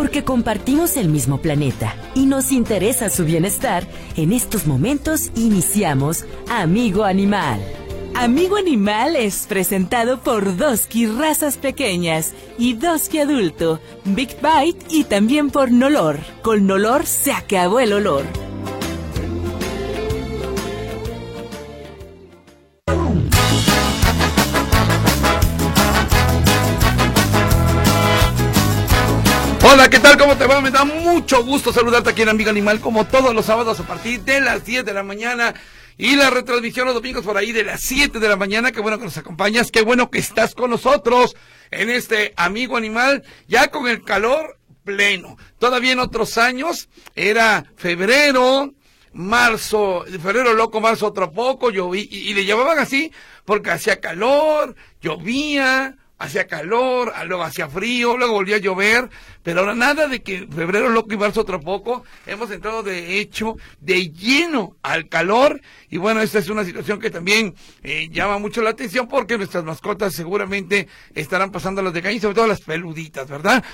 Porque compartimos el mismo planeta y nos interesa su bienestar, en estos momentos iniciamos Amigo Animal. Amigo Animal es presentado por Doski Razas Pequeñas y Doski Adulto, Big Bite y también por Nolor. Con Nolor se acabó el olor. Hola, ¿qué tal? ¿Cómo te va? Me da mucho gusto saludarte aquí en Amigo Animal, como todos los sábados a partir de las 10 de la mañana. Y la retransmisión los domingos por ahí de las 7 de la mañana. Qué bueno que nos acompañas, qué bueno que estás con nosotros en este Amigo Animal, ya con el calor pleno. Todavía en otros años era febrero, marzo, febrero loco, marzo otro poco, llovía, y, y le llamaban así porque hacía calor, llovía, hacía calor, luego hacía frío, luego volvía a llover, pero ahora nada de que febrero loco y marzo otro poco, hemos entrado de hecho de lleno al calor y bueno, esta es una situación que también eh, llama mucho la atención porque nuestras mascotas seguramente estarán pasando las de y sobre todo las peluditas, ¿verdad?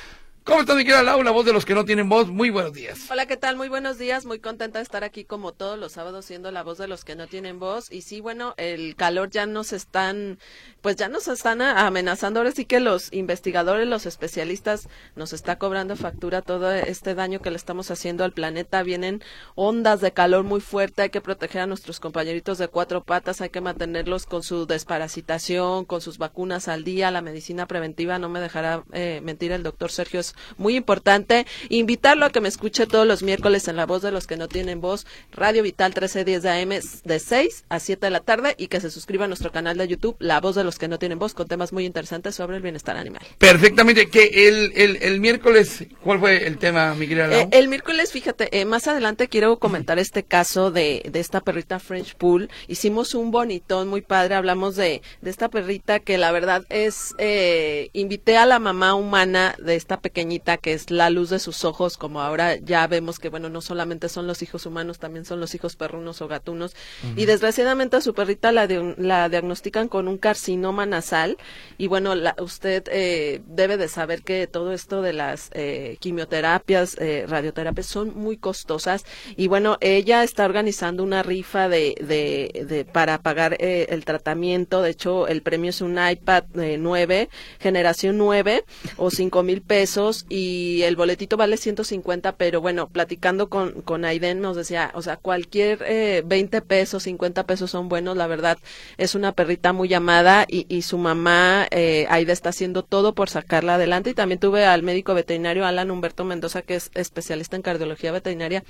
¿Cómo estás, mi querida Lau, la voz de los que no tienen voz? Muy buenos días. Hola, ¿qué tal? Muy buenos días. Muy contenta de estar aquí como todos los sábados siendo la voz de los que no tienen voz. Y sí, bueno, el calor ya nos están, pues ya nos están amenazando. Ahora sí que los investigadores, los especialistas nos está cobrando factura todo este daño que le estamos haciendo al planeta. Vienen ondas de calor muy fuerte. Hay que proteger a nuestros compañeritos de cuatro patas. Hay que mantenerlos con su desparasitación, con sus vacunas al día. La medicina preventiva, no me dejará eh, mentir el doctor Sergio, es muy importante. Invitarlo a que me escuche todos los miércoles en La Voz de los que no tienen voz, Radio Vital 1310 de AM de 6 a 7 de la tarde y que se suscriba a nuestro canal de YouTube, La Voz de los que no tienen voz, con temas muy interesantes sobre el bienestar animal. Perfectamente. Que el, el, el miércoles, ¿cuál fue el tema, mi querida? Eh, el miércoles, fíjate, eh, más adelante quiero comentar este caso de, de esta perrita French Pool. Hicimos un bonitón muy padre, hablamos de, de esta perrita que la verdad es, eh, invité a la mamá humana de esta pequeñita que es la luz de sus ojos, como ahora ya vemos que, bueno, no solamente son los hijos humanos, también son los hijos perrunos o gatunos. Y desgraciadamente a su perrita la, de, la diagnostican con un carcinoma nasal. Y bueno, la, usted eh, debe de saber que todo esto de las eh, quimioterapias, eh, radioterapias son muy costosas. Y bueno, ella está organizando una rifa de, de, de para pagar eh, el tratamiento. De hecho, el premio es un iPad 9, generación 9, o 5 mil pesos. Y el boletito vale 150, pero bueno, platicando con, con Aiden nos decía, o sea, cualquier eh, 20 pesos, 50 pesos son buenos, la verdad, es una perrita muy amada y, y su mamá, eh, Aida, está haciendo todo por sacarla adelante. Y también tuve al médico veterinario Alan Humberto Mendoza, que es especialista en cardiología veterinaria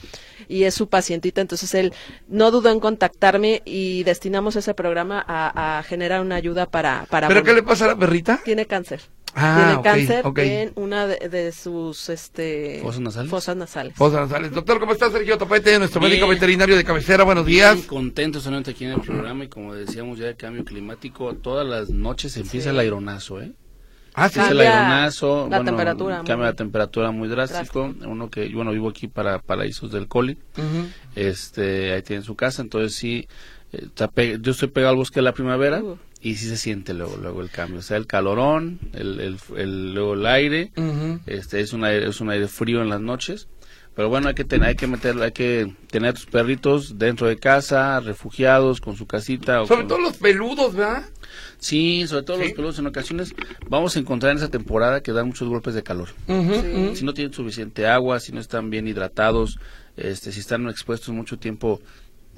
y es su pacientita, entonces él no dudó en contactarme y destinamos ese programa a, a generar una ayuda para... para ¿Pero qué le pasa a la perrita? Tiene cáncer. Ah, tiene ok, cáncer ok. en una de, de sus este ¿Fosas nasales? fosas nasales. Fosas nasales. Doctor, ¿cómo está Sergio Topete, nuestro Bien. médico veterinario de cabecera? Buenos Bien días. contentos solamente aquí en el programa y como decíamos ya el cambio climático, todas las noches empieza el aironazo, ¿eh? Ah, sí. Empieza el Cambia aironazo, la bueno, temperatura muy- cambia la temperatura muy drástico. Uno que, bueno, vivo aquí para Paraísos del Coli, este, ahí tiene su casa, entonces sí, eh, yo estoy pegado al bosque de la primavera Uh. Y sí se siente luego, luego el cambio, o sea, el calorón, el, el, el- luego el aire, este es un aire, es un aire frío en las noches pero bueno hay que tener hay que meter hay que tener tus perritos dentro de casa refugiados con su casita o Sobre con- todo los peludos, ¿verdad? sí sobre todo Sí. los peludos en ocasiones vamos a encontrar en esa temporada que dan muchos golpes de calor Sí. si no tienen suficiente agua si no están bien hidratados este si están expuestos mucho tiempo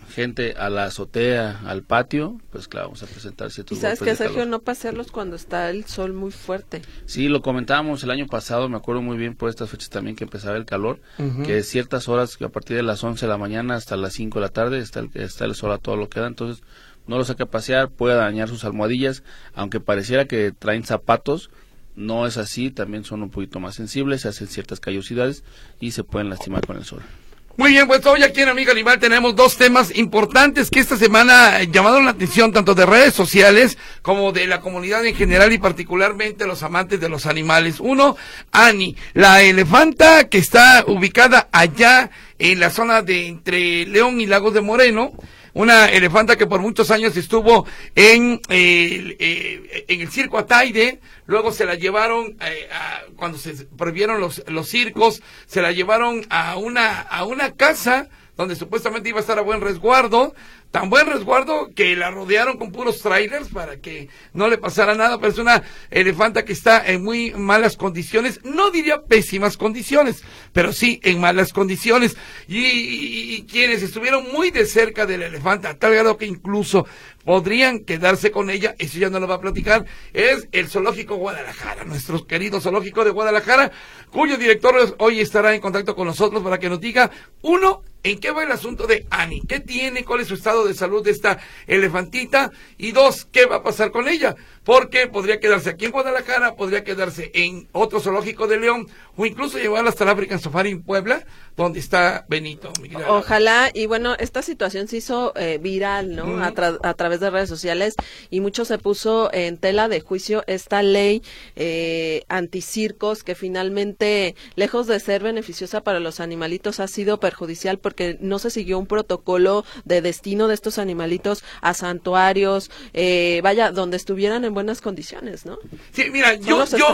gente a la azotea al patio pues claro vamos a presentar Y ciertos sabes que Sergio calor. no pasearlos cuando está el sol muy fuerte. Sí, lo comentábamos el año pasado, me acuerdo muy bien por estas fechas también que empezaba el calor, que ciertas horas, que a partir de las 11 de la mañana hasta las 5 de la tarde está el, está el sol a todo lo que da, entonces no lo saque a pasear, puede dañar sus almohadillas, aunque pareciera que traen zapatos, no es así, también son un poquito más sensibles, se hacen ciertas callosidades y se pueden lastimar con el sol. Muy bien, pues hoy aquí en Amiga Animal tenemos dos temas importantes que esta semana eh, llamaron la atención tanto de redes sociales como de la comunidad en general y particularmente los amantes de los animales. Uno, Ani, la elefanta que está ubicada allá en la zona de entre León y Lagos de Moreno. Una elefanta que por muchos años estuvo en, eh, en el circo Ataide, luego se la llevaron, eh, a, cuando se prohibieron los, los circos, se la llevaron a una, a una casa donde supuestamente iba a estar a buen resguardo, tan buen resguardo que la rodearon con puros trailers para que no le pasara nada, pero es una elefanta que está en muy malas condiciones, no diría pésimas condiciones, pero sí en malas condiciones. Y, quienes estuvieron muy de cerca del elefanta, a tal grado que incluso podrían quedarse con ella, eso ya no lo va a platicar, es el Zoológico Guadalajara, nuestro querido Zoológico de Guadalajara, cuyo director hoy estará en contacto con nosotros para que nos diga, uno, ¿En qué va el asunto de Annie? ¿Qué tiene? ¿Cuál es su estado de salud de esta elefantita? Y dos, ¿qué va a pasar con ella? porque podría quedarse aquí en Guadalajara, podría quedarse en otro zoológico de León o incluso llevarla hasta la African Safari en Puebla, donde está Benito. Ojalá, y bueno, esta situación se hizo eh, viral, ¿no? a, través de redes sociales y mucho se puso en tela de juicio esta ley eh, anticircos que finalmente, lejos de ser beneficiosa para los animalitos, ha sido perjudicial porque no se siguió un protocolo de destino de estos animalitos a santuarios, eh, vaya, donde estuvieran en buenas condiciones, ¿no? Sí, mira, yo, yo,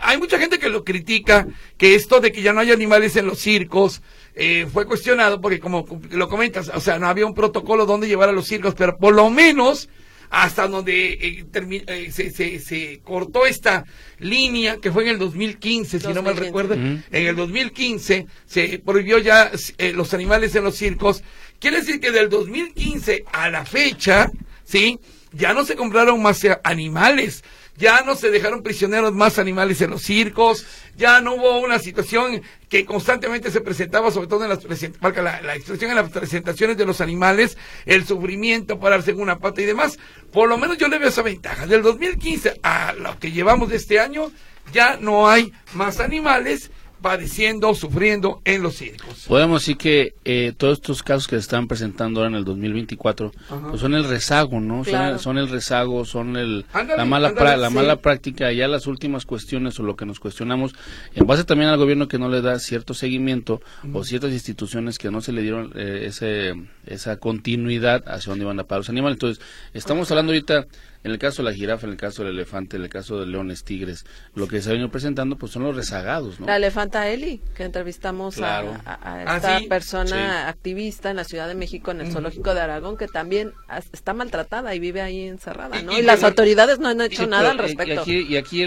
hay mucha gente que lo critica, que esto de que ya no hay animales en los circos, eh, fue cuestionado porque como lo comentas, o sea, no había un protocolo donde llevar a los circos, pero por lo menos hasta donde eh, eh, se, se, se, cortó esta línea, que fue en el 2015, si no mal recuerdo, en el 2015 se prohibió ya los animales en los circos. Quiere decir que del 2015 a la fecha, ¿sí? ya no se compraron más animales, ya no se dejaron prisioneros más animales en los circos, ya no hubo una situación que constantemente se presentaba, sobre todo en las, la, la expresión en las presentaciones de los animales, el sufrimiento, pararse en una pata y demás. Por lo menos yo le veo esa ventaja. Del 2015 a lo que llevamos de este año, ya no hay más animales padeciendo, sufriendo en los circos. Podemos decir que eh, todos estos casos que se están presentando ahora en el 2024 pues son el rezago, ¿no? Son, el, rezago, son el, la, mala, la mala práctica, ya las últimas cuestiones o lo que nos cuestionamos, en base también al gobierno que no le da cierto seguimiento o ciertas instituciones que no se le dieron eh, ese, esa continuidad hacia dónde iban a parar los animales. Entonces, estamos hablando ahorita en el caso de la jirafa, en el caso del elefante, en el caso de leones, tigres, lo que se ha venido presentando pues son los rezagados, ¿no? La elefanta Eli, que entrevistamos a, ah, esta persona activista en la Ciudad de México, en el zoológico de Aragón, que también está maltratada y vive ahí encerrada, ¿no? Y, las autoridades no han hecho nada al respecto. Y aquí,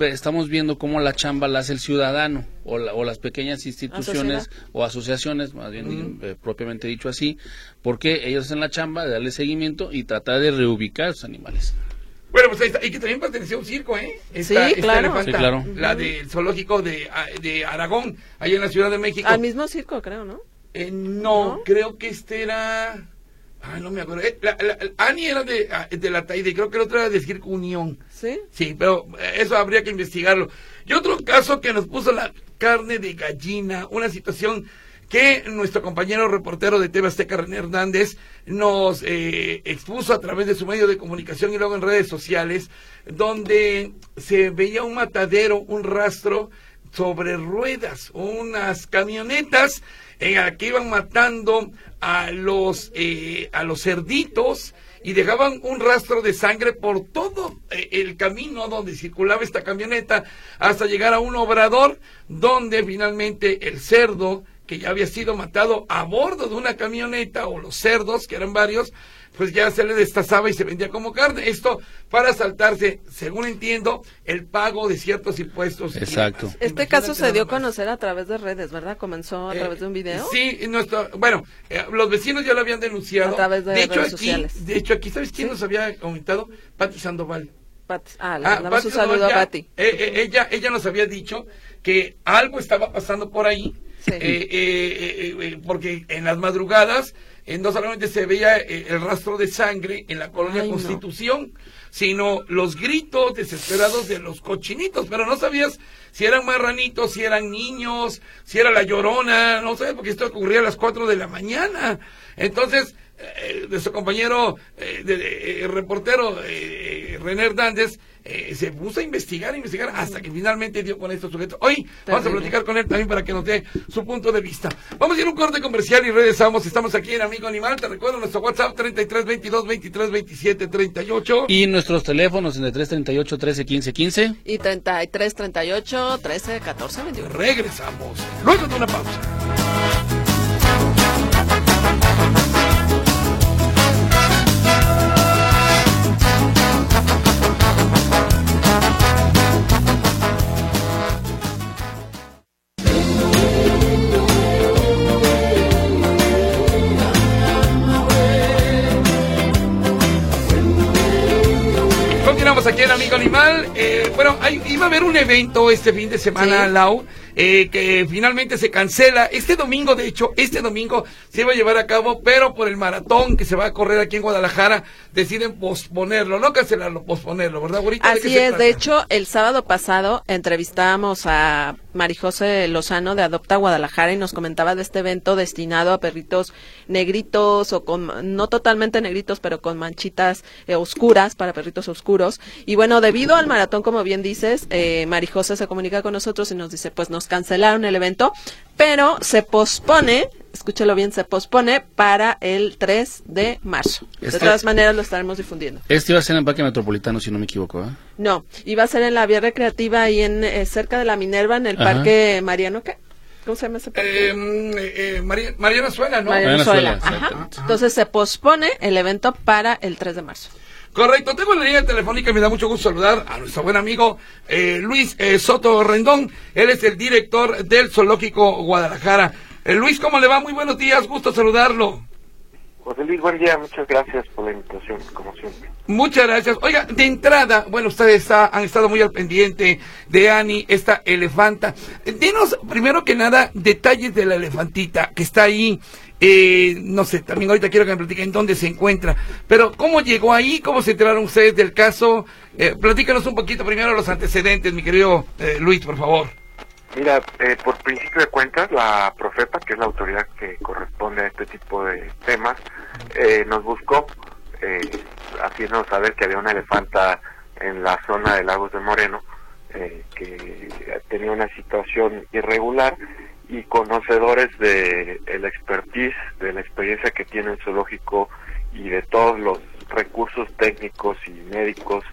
estamos viendo cómo la chamba la hace el ciudadano o, o las pequeñas instituciones o asociaciones, más bien eh, propiamente dicho así, porque ellos hacen la chamba de darle seguimiento y tratar de reubicar a los animales. Bueno, pues ahí está. Y que también pertenecía a un circo, ¿eh? sí, claro. sí, claro. La del zoológico de, de Aragón, ahí en la Ciudad de México. Al mismo circo, creo, ¿no? Eh, no, creo que este era... Ay, no me acuerdo. Eh, la, Ani era de, ah, de la Taide, creo que el otro era de Circo Unión. ¿Sí? Sí, pero eso habría que investigarlo. Y otro caso que nos puso la carne de gallina, una situación que nuestro compañero reportero de TV Azteca, René Hernández, nos eh, expuso a través de su medio de comunicación y luego en redes sociales, donde se veía un matadero, un rastro sobre ruedas, unas camionetas en las que iban matando a los, eh, a los cerditos y dejaban un rastro de sangre por todo eh, el camino donde circulaba esta camioneta hasta llegar a un obrador donde finalmente el cerdo que ya había sido matado a bordo de una camioneta o los cerdos, que eran varios, pues ya se le destazaba y se vendía como carne. Esto para saltarse, según entiendo, el pago de ciertos impuestos. Exacto. Este caso se dio a conocer a través de redes, ¿verdad? Comenzó a eh, través de un video. Sí, nuestro, bueno, eh, los vecinos ya lo habían denunciado. A través de, de hecho, redes aquí, sociales. De hecho, aquí, ¿sabes quién nos había comentado? Pati Sandoval. ah, le ah, un saludo a Pati. Eh, ella, ella nos había dicho que algo estaba pasando por ahí eh, eh, eh, porque en las madrugadas no solamente se veía el rastro de sangre en la colonia Constitución, sino los gritos desesperados de los cochinitos, pero no sabías si eran marranitos, si eran niños, si era la llorona, no sé, porque esto ocurría a las 4 de la mañana. Entonces, eh, nuestro compañero eh, de, reportero René Hernández se puso a investigar, investigar, hasta que finalmente dio con estos sujetos. Hoy vamos a platicar con él también para que nos dé su punto de vista. Vamos a ir a un corte comercial y regresamos. Estamos aquí en Amigo Animal. Te recuerdo nuestro WhatsApp 33 22 23 27 38. Y nuestros teléfonos 33 38 13 15 15. Y 33 38 13 14 21. Regresamos. Luego de una pausa. Aquí en Amigo Animal. Eh, bueno, iba a haber un evento este fin de semana, Lau, eh, que finalmente se cancela. Este domingo, de hecho, este domingo se iba a llevar a cabo, pero por el maratón que se va a correr aquí en Guadalajara, deciden posponerlo, no cancelarlo, posponerlo, ¿verdad, Así es, de hecho, el sábado pasado entrevistamos a Marijose Lozano de Adopta Guadalajara y nos comentaba de este evento destinado a perritos negritos o con, no totalmente negritos, pero con manchitas eh, oscuras para perritos oscuros. Y bueno, debido al maratón, como bien dices, eh, Marijose se comunica con nosotros y nos dice, pues nos cancelaron el evento, pero se pospone escúchelo bien, se pospone para el 3 de marzo. de este todas maneras lo estaremos difundiendo. Este iba a ser en el Parque Metropolitano, si no me equivoco, ¿eh? No, iba a ser en la vía recreativa ahí en eh, cerca de la Minerva, en el Parque Mariano, ¿qué? ¿Cómo se llama ese parque? Em, eh, Mariana Suela, ¿no? Mariana Suela, ajá. Entonces se pospone el evento para el 3 de marzo. Correcto, tengo la línea telefónica y me da mucho gusto saludar a nuestro buen amigo eh, Luis eh, Soto Rendón. Él es el director del Zoológico Guadalajara. Eh, Luis, ¿cómo le va? Muy buenos días, gusto saludarlo. José Luis, buen día, muchas gracias por la invitación, como siempre. Muchas gracias. Oiga, de entrada, bueno, ustedes han estado muy al pendiente de Ani, esta elefanta. Dinos, primero que nada, detalles de la elefantita que está ahí. Eh, no sé, también ahorita quiero que me platiquen dónde se encuentra. Pero, ¿cómo llegó ahí? ¿Cómo se enteraron ustedes del caso? Eh, platícanos un poquito primero los antecedentes, mi querido eh, Luis, por favor. Mira, eh, por principio de cuentas, la Profepa, que es la autoridad que corresponde a este tipo de temas, nos buscó haciéndonos saber que había una elefanta en la zona de Lagos de Moreno que tenía una situación irregular y conocedores de el expertise, de la experiencia que tiene el zoológico y de todos los recursos técnicos y médicos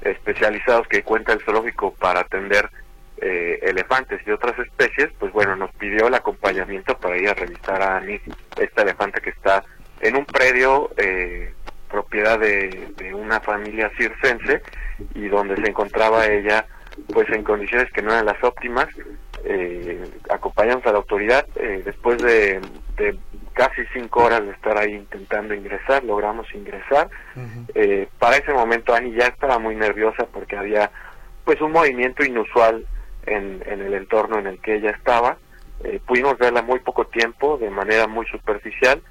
especializados que cuenta el zoológico para atender eh, elefantes y otras especies, pues bueno, nos pidió el acompañamiento para ir a revisar a Annie, esta elefante que está en un predio eh, propiedad de, una familia circense y donde se encontraba ella pues en condiciones que no eran las óptimas. Eh, acompañamos a la autoridad eh, después de, casi cinco horas de estar ahí intentando ingresar, logramos ingresar. para ese momento Annie ya estaba muy nerviosa porque había pues un movimiento inusual en, el entorno en el que ella estaba. Eh, pudimos verla muy poco tiempo, de manera muy superficial,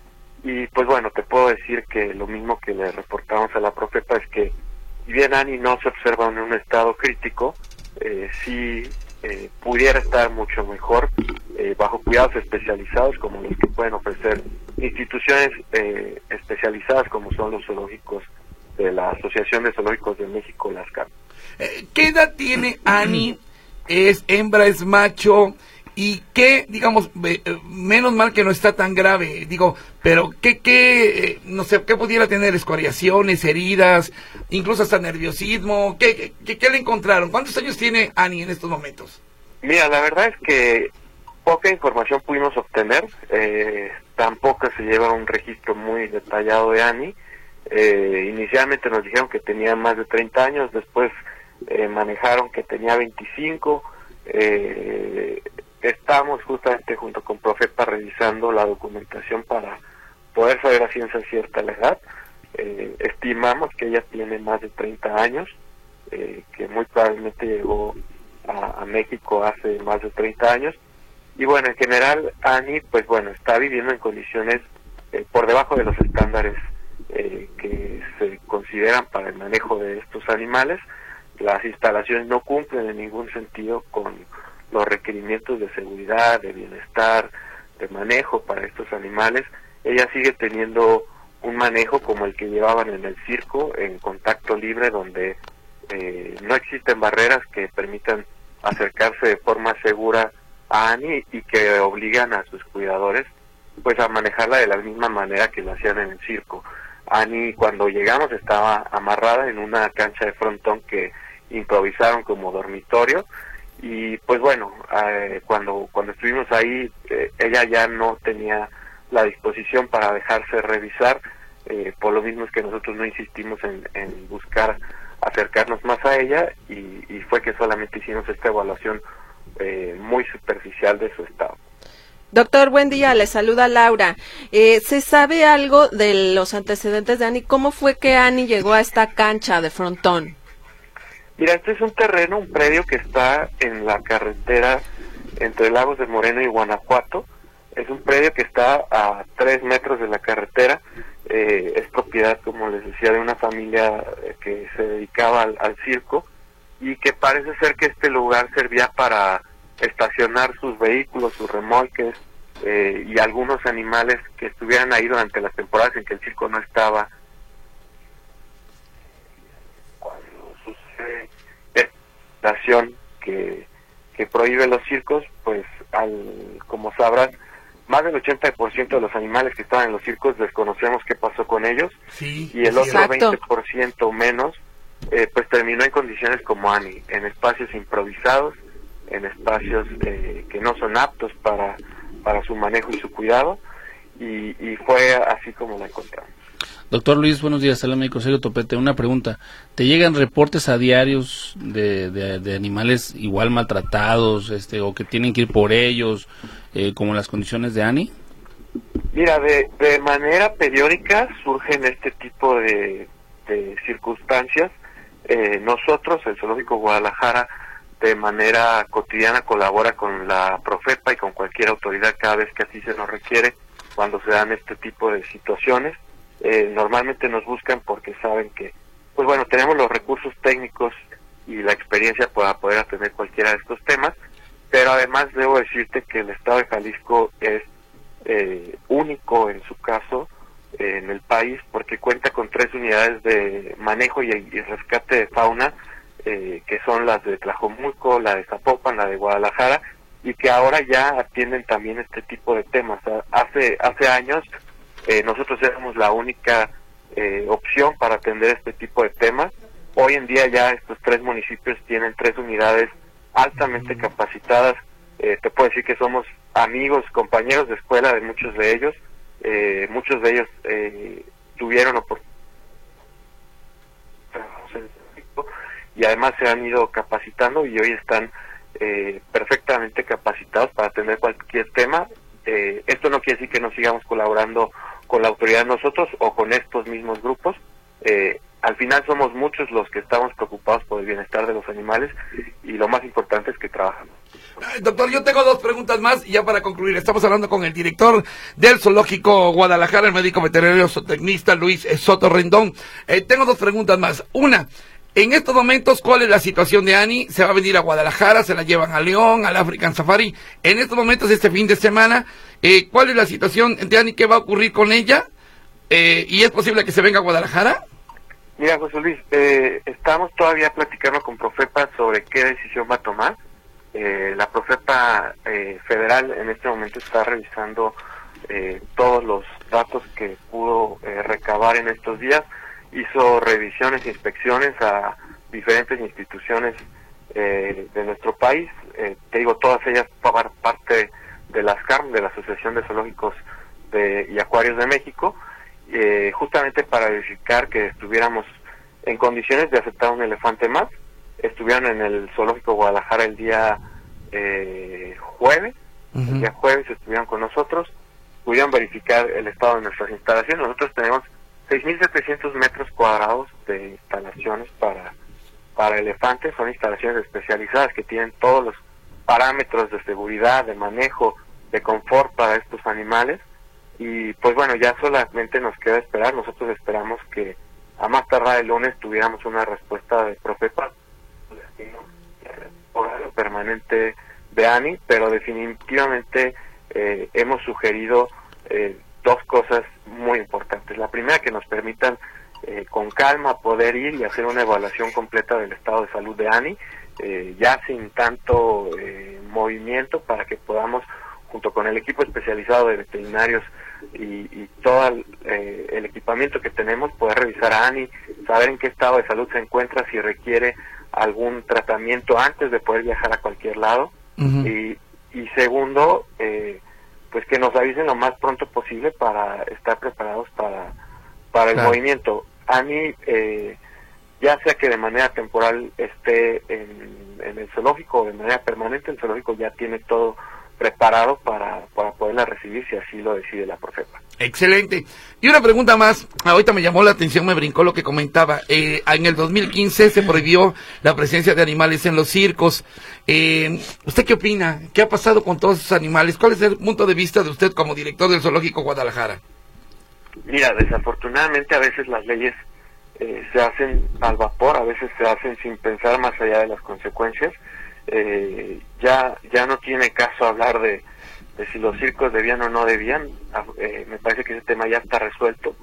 y pues bueno, te puedo decir que lo mismo que le reportamos a la profeta es que, si bien Annie no se observa en un estado crítico, eh, sí eh, pudiera estar mucho mejor eh, bajo cuidados especializados como los que pueden ofrecer instituciones especializadas como son los zoológicos de la Asociación de Zoológicos de México, las CAP. ¿Qué edad tiene Annie es hembra, es macho, y que, digamos, eh, menos mal que no está tan grave, digo, pero que, que, eh, no sé, que pudiera tener escoriaciones, heridas, incluso hasta nerviosismo, ¿qué, qué, le encontraron? ¿Cuántos años tiene Annie en estos momentos? Mira, la verdad es que poca información pudimos obtener, eh, tampoco se lleva un registro muy detallado de Annie, eh, inicialmente nos dijeron que tenía más de 30 años, después eh, manejaron que tenía 25. Eh, estamos justamente junto con Profepa revisando la documentación para poder saber a ciencia cierta la edad. Eh, estimamos que ella tiene más de 30 años, eh, que muy probablemente llegó a, México hace más de 30 años. Y bueno, en general, Annie, pues bueno, está viviendo en condiciones por debajo de los estándares que se consideran para el manejo de estos animales las instalaciones no cumplen en ningún sentido con los requerimientos de seguridad, de bienestar, de manejo para estos animales. Ella sigue teniendo un manejo como el que llevaban en el circo, en contacto libre, donde eh, no existen barreras que permitan acercarse de forma segura a Annie y que obligan a sus cuidadores pues a manejarla de la misma manera que lo hacían en el circo. Annie cuando llegamos estaba amarrada en una cancha de frontón que improvisaron como dormitorio y pues bueno eh, cuando cuando estuvimos ahí eh, ella ya no tenía la disposición para dejarse revisar eh, por lo mismo es que nosotros no insistimos en, en buscar acercarnos más a ella y, y, fue que solamente hicimos esta evaluación muy superficial de su estado. Doctor, buen día, le saluda Laura. Eh, ¿Se sabe algo de los antecedentes de Ani? ¿Cómo fue que Ani llegó a esta cancha de frontón? Mira, este es un terreno, un predio que está en la carretera entre Lagos de Moreno y Guanajuato. Es un predio que está a tres metros de la carretera. Eh, es propiedad, como les decía, de una familia eh, que se dedicaba al, circo y que parece ser que este lugar servía para estacionar sus vehículos, sus remolques eh, y algunos animales que estuvieran ahí durante las temporadas en que el circo no estaba. Cuando sucede que, que prohíbe los circos, pues al, como sabrán, más del 80% de los animales que estaban en los circos desconocemos qué pasó con ellos y el otro 20% menos eh, pues terminó en condiciones como Ani, en espacios improvisados en espacios eh, que no son aptos para, para su manejo y su cuidado y, fue así como la encontramos. Doctor Luis, buenos días, el médico Sergio Topete. Una pregunta, ¿te llegan reportes a diarios de, de, animales igual maltratados este, o que tienen que ir por ellos, eh, como las condiciones de Ani? Mira, de, de manera periódica surgen este tipo de, de circunstancias. Eh, nosotros, el Zoológico Guadalajara, de manera cotidiana colabora con la Profepa y con cualquier autoridad cada vez que así se nos requiere cuando se dan este tipo de situaciones. Eh, normalmente nos buscan porque saben que, pues bueno, tenemos los recursos técnicos y la experiencia para poder atender cualquiera de estos temas, pero además debo decirte que el Estado de Jalisco es eh, único en su caso eh, en el país porque cuenta con tres unidades de manejo y rescate de fauna eh, que son las de Tlajomulco, la de Zapopan, la de Guadalajara, y que ahora ya atienden también este tipo de temas. Hace, hace años eh, nosotros éramos la única eh, opción para atender este tipo de temas. Hoy en día ya estos tres municipios tienen tres unidades altamente capacitadas. te puedo decir que somos amigos, compañeros de escuela de muchos de ellos. muchos de ellos tuvieron oportunidad y además se han ido capacitando y hoy están eh, perfectamente capacitados para atender cualquier tema. Eh, esto no quiere decir que no sigamos colaborando con la autoridad nosotros o con estos mismos grupos. Eh, al final somos muchos los que estamos preocupados por el bienestar de los animales y lo más importante es que trabajamos. Doctor, yo tengo dos preguntas más y ya para concluir. Estamos hablando con el director del Zoológico Guadalajara, el médico veterinario zootecnista Luis Soto Rendón. tengo dos preguntas más. Una, en estos momentos, ¿cuál es la situación de Ani? ¿Se va a venir a Guadalajara? ¿Se la llevan a León, al African Safari? En estos momentos, este fin de semana, eh, ¿cuál es la situación de Ani? ¿Qué va a ocurrir con ella? Eh, ¿Y es posible que se venga a Guadalajara? Mira, José Luis, eh, estamos todavía platicando con Profepa sobre qué decisión va a tomar. la Profepa federal en este momento está revisando todos los datos que pudo recabar en estos días hizo revisiones e inspecciones a diferentes instituciones eh, de nuestro país. Eh, te digo, todas ellas por parte de las CARM, de la Asociación de Zoológicos de, y Acuarios de México, eh, justamente para verificar que estuviéramos en condiciones de aceptar un elefante más. Estuvieron en el Zoológico Guadalajara el día jueves, el día jueves estuvieron con nosotros, pudieron verificar el estado de nuestras instalaciones. Nosotros tenemos 6.700 metros cuadrados de instalaciones para, para elefantes, son instalaciones especializadas que tienen todos los parámetros de seguridad, de manejo, de confort para estos animales. Y pues bueno, ya solamente nos queda esperar. Nosotros esperamos que a más tardar el lunes tuviéramos una respuesta de Profepa permanente de ANI, pero definitivamente eh, hemos sugerido eh, dos cosas muy importantes. La primera, que nos permitan eh, con calma poder ir y hacer una evaluación completa del estado de salud de Ani, eh, ya sin tanto eh, movimiento para que podamos, junto con el equipo especializado de veterinarios y, y todo el, el, equipamiento que tenemos, poder revisar a Ani, saber en qué estado de salud se encuentra, si requiere algún tratamiento antes de poder viajar a cualquier lado. y, y segundo, pues que nos avisen lo más pronto posible para estar preparados para, para el movimiento. A mí, eh, ya sea que de manera temporal esté en, en, el zoológico o de manera permanente, el zoológico ya tiene todo preparado para, para poderla recibir si así lo decide la profeta. Excelente. Y una pregunta más, ahorita me llamó la atención, me brincó lo que comentaba. Eh, en el 2015 se prohibió la presencia de animales en los circos. Eh, ¿Usted qué opina? ¿Qué ha pasado con todos esos animales? ¿Cuál es el punto de vista de usted como director del Zoológico Guadalajara? Mira, desafortunadamente a veces las leyes eh, se hacen al vapor, a veces se hacen sin pensar más allá de las consecuencias. Eh, ya, ya no tiene caso hablar de si los circos debían o no debían. Ah, eh, me parece que ese tema ya está resuelto,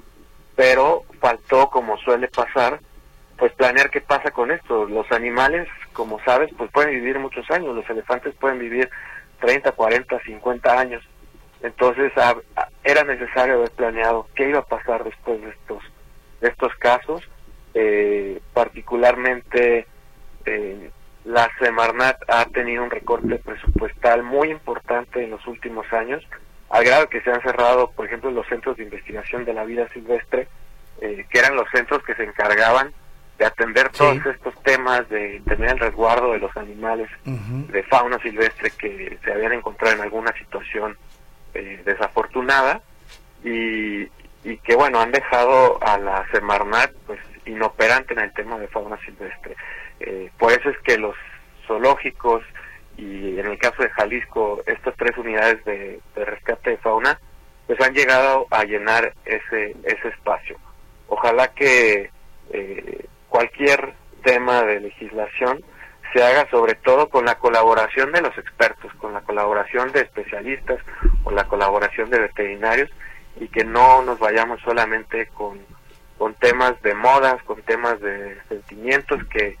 pero faltó, como suele pasar, pues planear qué pasa con esto. Los animales, como sabes, pues pueden vivir muchos años, los elefantes pueden vivir 30, 40, 50 años. Entonces ah, ah, era necesario haber planeado qué iba a pasar después de estos, de estos casos, eh, particularmente eh, la Semarnat ha tenido un recorte presupuestal muy importante en los últimos años, al grado que se han cerrado, por ejemplo, los centros de investigación de la vida silvestre, eh, que eran los centros que se encargaban de atender todos estos temas, de tener el resguardo de los animales de fauna silvestre que se habían encontrado en alguna situación eh, desafortunada y, y que, bueno, han dejado a la Semarnat pues inoperante en el tema de fauna silvestre. Eh, por eso es que los zoológicos y en el caso de Jalisco estas tres unidades de, rescate de fauna pues han llegado a llenar ese ese espacio. Ojalá que eh, cualquier tema de legislación se haga sobre todo con la colaboración de los expertos, con la colaboración de especialistas, con la colaboración de veterinarios y que no nos vayamos solamente con, con temas de modas, con temas de sentimientos que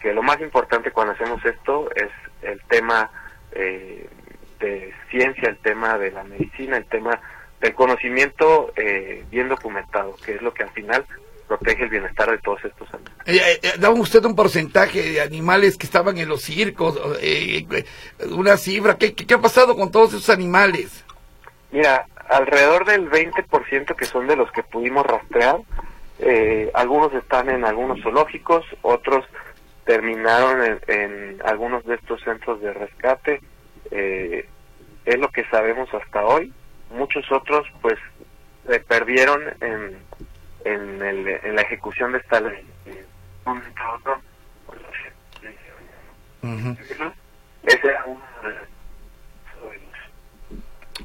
que lo más importante cuando hacemos esto es el tema eh, de ciencia, el tema de la medicina, el tema del conocimiento eh, bien documentado, que es lo que al final protege el bienestar de todos estos animales. Eh, eh daba usted un porcentaje de animales que estaban en los circos, una cifra, ¿Qué, ¿qué, ha pasado con todos esos animales? Mira, alrededor del 20% que son de los que pudimos rastrear, algunos están en algunos zoológicos, otros terminaron en, algunos de estos centros de rescate. Eh, es lo que sabemos hasta hoy. Muchos otros, pues, se perdieron en, en, el, en la ejecución de esta ley.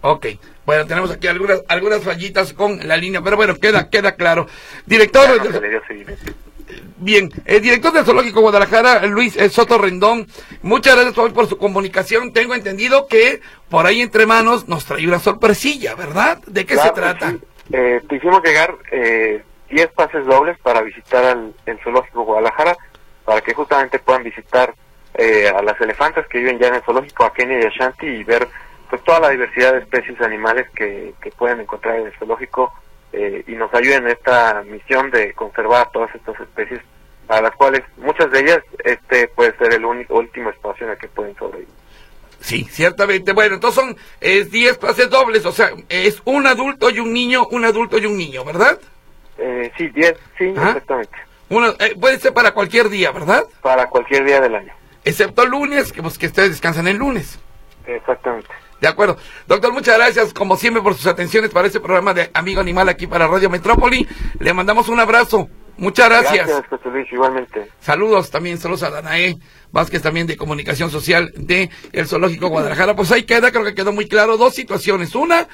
Ok, bueno, tenemos aquí algunas algunas fallitas con la línea, pero bueno, queda queda claro. Director... Bien, el director del Zoológico Guadalajara, Luis eh, Soto Rendón, muchas gracias por, por su comunicación. Tengo entendido que por ahí entre manos nos trae una sorpresilla, ¿verdad? ¿De qué se trata? Eh, te hicimos llegar eh, 10 pases dobles para visitar al, el Zoológico Guadalajara, para que justamente puedan visitar eh, a las elefantas que viven ya en el zoológico, a Kenia y Ashanti, y ver pues toda la diversidad de especies animales que, que pueden encontrar en el zoológico eh, y nos ayuden en esta misión de conservar todas estas especies a las cuales muchas de ellas este puede ser el único, último espacio en el que pueden sobrevivir. Sí, ciertamente. Bueno, entonces son 10 pases dobles, o sea, es un adulto y un niño, un adulto y un niño, ¿verdad? Eh, sí, 10, sí, exactamente. Eh, puede ser para cualquier día, ¿verdad? Para cualquier día del año. Excepto lunes, que, pues, que ustedes descansan el lunes. Exactamente. De acuerdo. Doctor, muchas gracias, como siempre, por sus atenciones para este programa de Amigo Animal aquí para Radio Metrópoli. Le mandamos un abrazo. Muchas gracias. Gracias, José Luis, igualmente. Saludos también, saludos a Danae Vázquez también de Comunicación Social de el Zoológico Guadalajara. Pues ahí queda, creo que quedó muy claro, dos situaciones. Una,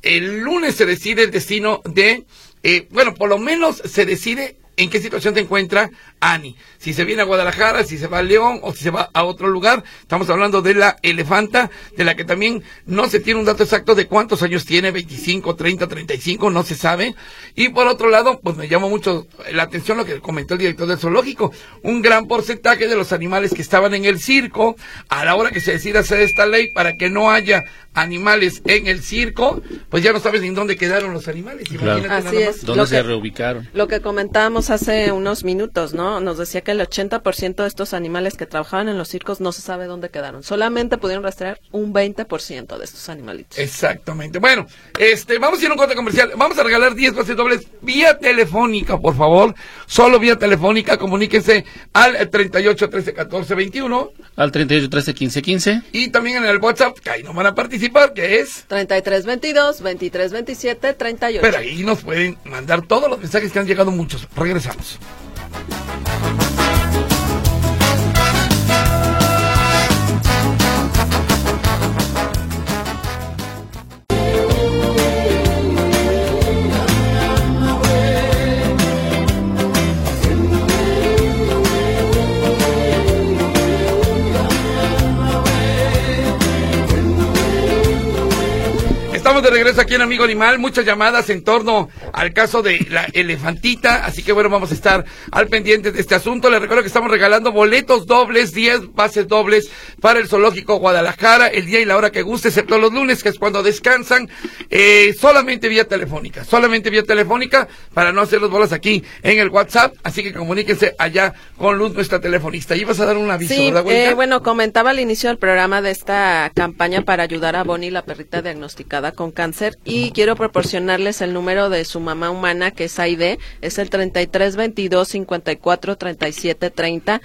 el lunes se decide el destino de, eh, bueno, por lo menos se decide en qué situación se encuentra Ani. Si se viene a Guadalajara, si se va a León o si se va a otro lugar. Estamos hablando de la elefanta, de la que también no se tiene un dato exacto de cuántos años tiene, 25, 30, 35, no se sabe. Y por otro lado, pues me llamó mucho la atención lo que comentó el director del zoológico. Un gran porcentaje de los animales que estaban en el circo, a la hora que se decida hacer esta ley para que no haya animales en el circo, pues ya no sabes ni dónde quedaron los animales. Así es. ¿Dónde se reubicaron? Lo que comentábamos hace unos minutos, ¿no? Nos decía que el 80% de estos animales que trabajaban en los circos no se sabe dónde quedaron. Solamente pudieron rastrear un 20% de estos animalitos. Exactamente. Bueno, este, vamos a ir a un corte comercial. Vamos a regalar 10 pases dobles vía telefónica, por favor. Solo vía telefónica. Comuníquense al 38 13 14 21. Al 38 13 15 15. Y también en el WhatsApp, que ahí no van a participar, que es 33 22 23 27 38. Pero ahí nos pueden mandar todos los mensajes que han llegado muchos. Regresamos. Estamos de regreso aquí en Amigo Animal, muchas llamadas en torno al caso de la elefantita, así que bueno, vamos a estar al pendiente de este asunto. Les recuerdo que estamos regalando boletos dobles, 10 bases dobles para el Zoológico Guadalajara, el día y la hora que guste, excepto los lunes, que es cuando descansan, eh, solamente vía telefónica, solamente vía telefónica, para no hacer los bolas aquí en el WhatsApp, así que comuníquense allá con Luz, nuestra telefonista. Y vas a dar un aviso, sí, ¿verdad, eh, bueno, comentaba al inicio del programa de esta campaña para ayudar a Bonnie, la perrita diagnosticada con cáncer y quiero proporcionarles el número de su mamá humana que es Aide, es el 33 22 54 37 30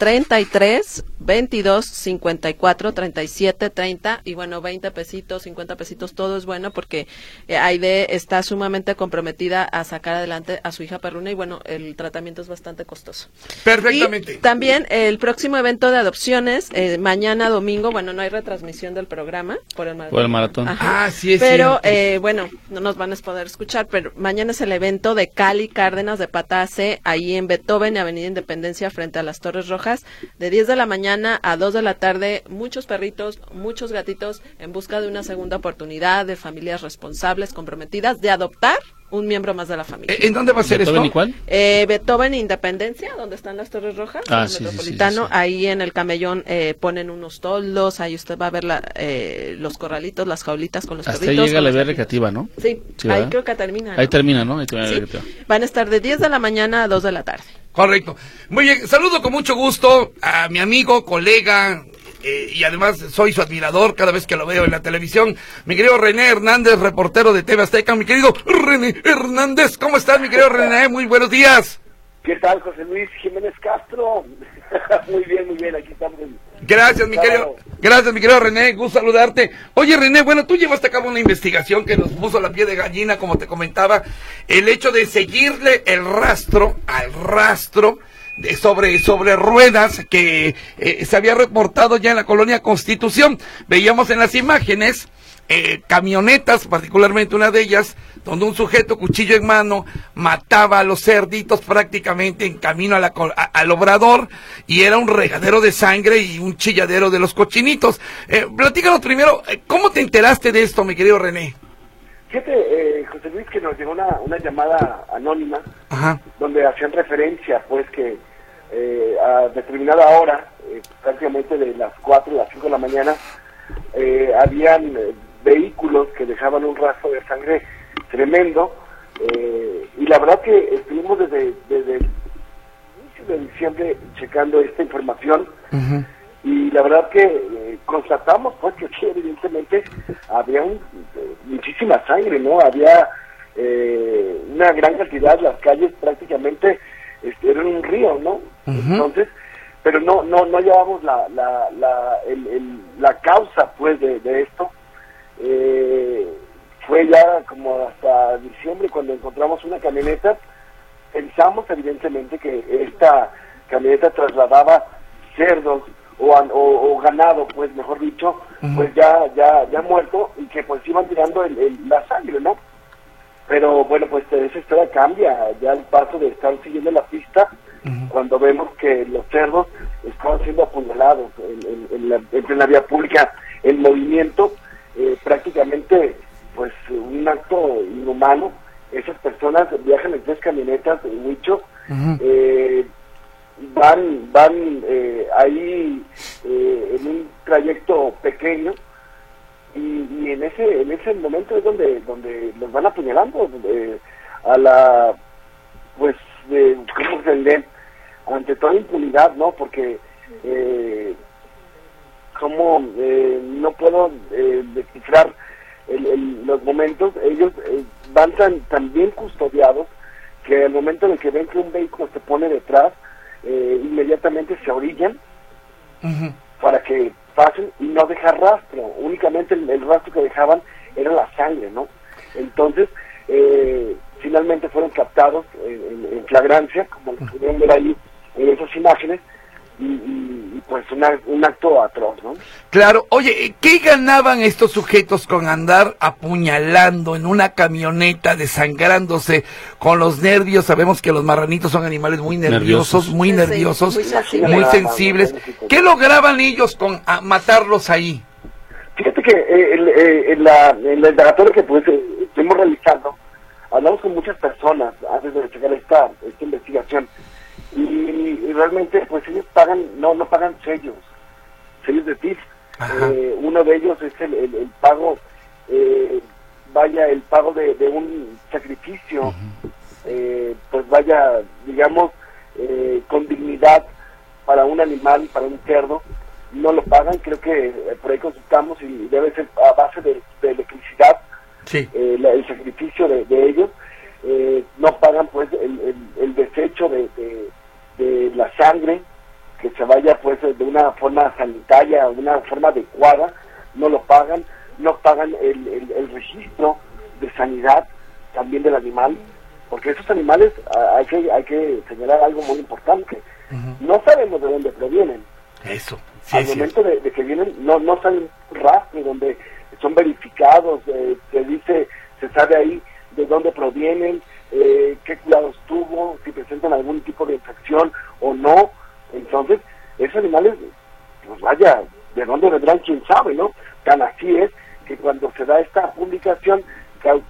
33 22 54 37 30 y bueno 20 pesitos 50 pesitos todo es bueno porque eh, Aide está sumamente comprometida a sacar adelante a su hija perruna y bueno el tratamiento es bastante costoso Perfectamente. y también el próximo evento de adopciones eh, mañana domingo bueno no hay retransmisión del programa por el maratón, Por el maratón. Ajá. Ah, sí es pero eh, bueno no nos van a poder escuchar pero mañana es el evento de Cali Cárdenas de Patase ahí en Beethoven Avenida Independencia frente a las Torres Rojas de 10 de la mañana a 2 de la tarde, muchos perritos, muchos gatitos en busca de una segunda oportunidad, de familias responsables, comprometidas, de adoptar un miembro más de la familia. ¿En dónde va a ser ¿Beethoven esto? y cuál? Eh, Beethoven Independencia, donde están las Torres Rojas, Ah, el sí, metropolitano, sí, sí. ahí en el camellón eh, ponen unos toldos, ahí usted va a ver la, eh, los corralitos, las jaulitas con los Hasta ahí perritos. llega con la vía recreativa, ¿no? Sí, Sí, ahí ¿verdad? creo que termina. Ahí ¿no? termina, ¿no? Ahí termina la. Van a estar de 10 de la mañana a 2 de la tarde. Correcto. Muy bien, saludo con mucho gusto a mi amigo, colega, eh, y además soy su admirador cada vez que lo veo en la televisión, mi querido René Hernández, reportero de TV Azteca. Mi querido René Hernández, ¿cómo estás, mi querido René? Muy buenos días. ¿Qué tal, José Luis Jiménez Castro? muy bien, muy bien, aquí estamos. Gracias, mi querido. Gracias, mi querido René. Gusto saludarte. Oye, René, bueno, tú llevaste a cabo una investigación que nos puso la pie de gallina, como te comentaba. El hecho de seguirle el rastro al rastro de sobre, sobre ruedas que eh, se había reportado ya en la colonia Constitución. Veíamos en las imágenes eh, camionetas, particularmente una de ellas, donde un sujeto, cuchillo en mano, mataba a los cerditos prácticamente en camino a la a- al obrador y era un regadero de sangre y un chilladero de los cochinitos. Eh, platícanos primero, eh, ¿cómo te enteraste de esto, mi querido René? Fíjate, eh, José Luis, que nos llegó una, una llamada anónima Ajá. donde hacían referencia, pues, que eh, a determinada hora, eh, prácticamente de las 4 y las 5 de la mañana, eh, habían vehículos que dejaban un rastro de sangre tremendo. eh, y la verdad que estuvimos desde, desde el inicio de diciembre checando esta información. Y la verdad que eh, constatamos pues que sí evidentemente había un- eh, muchísima sangre no había eh, una gran cantidad las calles prácticamente este, eran un río no entonces pero no no no llevamos la la la, el- el- la causa pues de, de esto Eh, fue ya como hasta diciembre cuando encontramos una camioneta. Pensamos evidentemente que esta camioneta trasladaba cerdos o, o, o ganado, pues mejor dicho, pues ya ya ya muerto y que pues iban tirando el- el- la sangre, ¿no? Pero bueno, pues esa historia cambia, ya el paso de estar siguiendo la pista, cuando vemos que los cerdos estaban siendo apuñalados en, en, la, en la, vía pública, el movimiento, eh, prácticamente, pues un acto inhumano, esas personas viajan en tres camionetas de Huicho, eh, van, van eh, ahí en un trayecto pequeño, y, en ese en ese momento es donde donde los van apuñalando a la pues de cómo se lee ante toda impunidad no porque eh, como eh, no puedo eh, descifrar los momentos. Ellos eh, van tan, tan bien custodiados que al momento en el que ven que un vehículo se pone detrás inmediatamente se orillan para que pasen y no dejar rastro, únicamente el, rastro que dejaban era la sangre, ¿no? Entonces, eh, finalmente fueron captados en, flagrancia, como lo pudieron ver ahí en esas imágenes, y, pues un acto atroz, ¿no? Claro, oye, ¿qué ganaban estos sujetos con andar apuñalando en una camioneta, desangrándose con los nervios? Sabemos que los marranitos son animales muy nerviosos, muy nerviosos, muy, sensibles. ¿Qué lograban ellos con matarlos ahí? Fíjate que eh, eh, en, la, en el que pues, eh, estuvimos realizando, hablamos con muchas personas antes de llegar esta, esta investigación y, realmente pues ellos pagan, no, no pagan sellos, sellos de TIF. Eh, uno de ellos es el, el, pago, eh, vaya, el pago de, de un sacrificio, eh, pues vaya, digamos, con dignidad para un animal, para un cerdo, no lo pagan, creo que por ahí consultamos y debe ser a base de, electricidad el sacrificio de, ellos. no pagan pues el, el, desecho de, de la sangre, que se vaya pues de una forma sanitaria, de una forma adecuada, no lo pagan, no pagan el, el, registro de sanidad también del animal, porque esos animales hay que, hay que señalar algo muy importante, no sabemos de dónde provienen. Eso. Al momento de, que vienen, no, no salen rastros donde son verificados, eh, se dice, se sabe ahí de dónde provienen, eh, qué cuidados tuvo, si presentan algún tipo de infección o no. Entonces, esos animales, pues vaya, ¿de dónde vendrán? ¿Quién sabe, no? Tan así es que cuando se da esta publicación,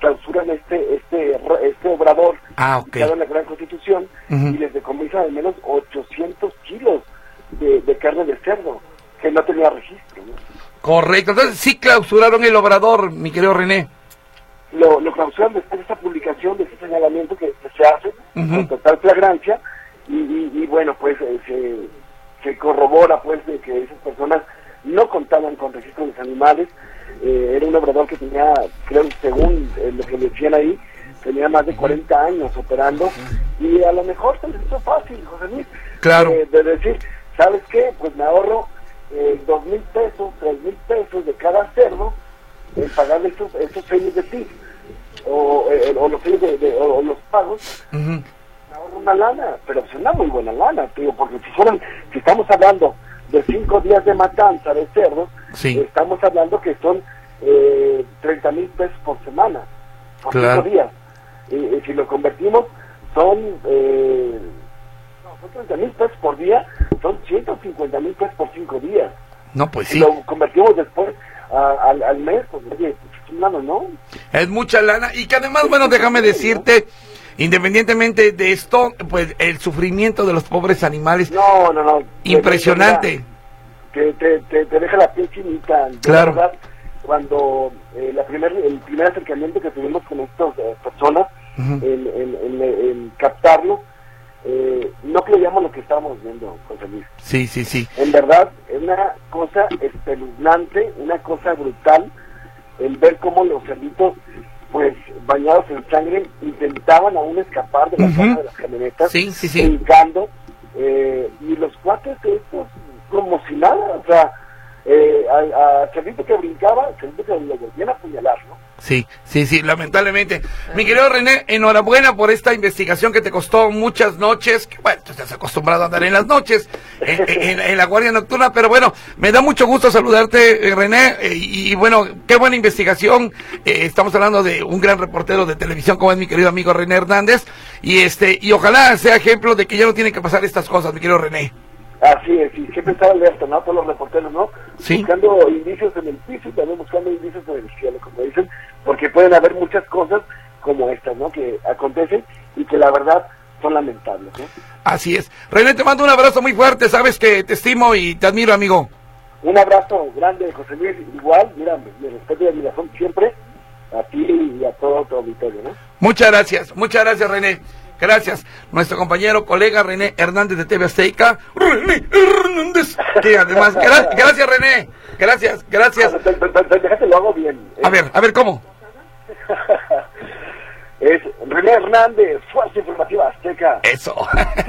clausuran este este este obrador ah, en la Gran Constitución y les decomisan al menos 800 kilos de, carne de cerdo que no tenía registro. Correcto, entonces sí clausuraron el obrador, mi querido René lo, lo clausuran después de esa publicación, de ese señalamiento que, se hace con total flagrancia y, bueno, pues eh, se, corrobora pues de que esas personas no contaban con registro de los animales, eh, era un obrador que tenía, creo, según eh, lo que decían ahí, tenía más de 40 años operando y a lo mejor se les hizo fácil, José Luis, claro. de decir, ¿sabes qué? Pues me ahorro dos mil pesos, tres mil pesos de cada cerdo en pagar estos, estos de ti o, eh, o los sellos de, o, los pagos. Ahorro una lana pero es una muy buena lana tío porque si fueran si estamos hablando de cinco días de matanza de cerdos estamos hablando que son eh, 30 mil pesos por semana por cinco días. Y, si lo convertimos son eh, no, son 30 mil pesos por día son 150 mil pesos por cinco días. No pues si lo convertimos después al, al, mes, pues oye, es ¿no? Es mucha lana y que además, bueno, déjame decirte, independientemente de esto, pues el sufrimiento de los pobres animales. No, no, no. Impresionante. Te, te, te, deja la piel chinita. Claro. Verdad, cuando eh, la primer, el primer acercamiento que tuvimos con estas eh, personas, en, en, en captarlo, eh, no creíamos lo que estábamos viendo, José Luis. Sí, sí, sí. En verdad, es una cosa espeluznante, una cosa brutal, el ver cómo los cerditos, pues, bañados en sangre, intentaban aún escapar de la uh de las camionetas, sí, sí, sí. brincando, eh, y los cuates estos como si nada, o sea, eh, a, a Cerdito que brincaba, Cerdito que lo volvían a apuñalar. Sí, sí, sí, lamentablemente. Mi querido René, enhorabuena por esta investigación que te costó muchas noches. Que, bueno, tú estás acostumbrado a andar en las noches, en, en- en la guardia nocturna, pero bueno, me da mucho gusto saludarte, eh, René, eh, y, y bueno, qué buena investigación. Eh, estamos hablando de un gran reportero de televisión como es mi querido amigo René Hernández, y este, y ojalá sea ejemplo de que ya no tienen que pasar estas cosas, mi querido René. Así es, y siempre estaba alerta, ¿no? Todos los reporteros, ¿no? Sí. Buscando indicios en el piso y también buscando indicios en el cielo, como dicen, porque pueden haber muchas cosas como estas, ¿no? Que acontecen y que la verdad son lamentables, ¿no? Así es. René, te mando un abrazo muy fuerte, sabes que te estimo y te admiro, amigo. Un abrazo grande, José Luis, igual, mira, mi respeto y admiración siempre a ti y a todo tu auditorio, ¿no? Muchas gracias, muchas gracias René. Gracias. Nuestro compañero, colega René Hernández de TV Azteca. René Hernández. Que además, gra- gracias René. Gracias, gracias. Te- Déjate lo hago bien. A ver, a ver, ¿cómo? Es René Hernández, Fuerza Informativa Azteca. Eso.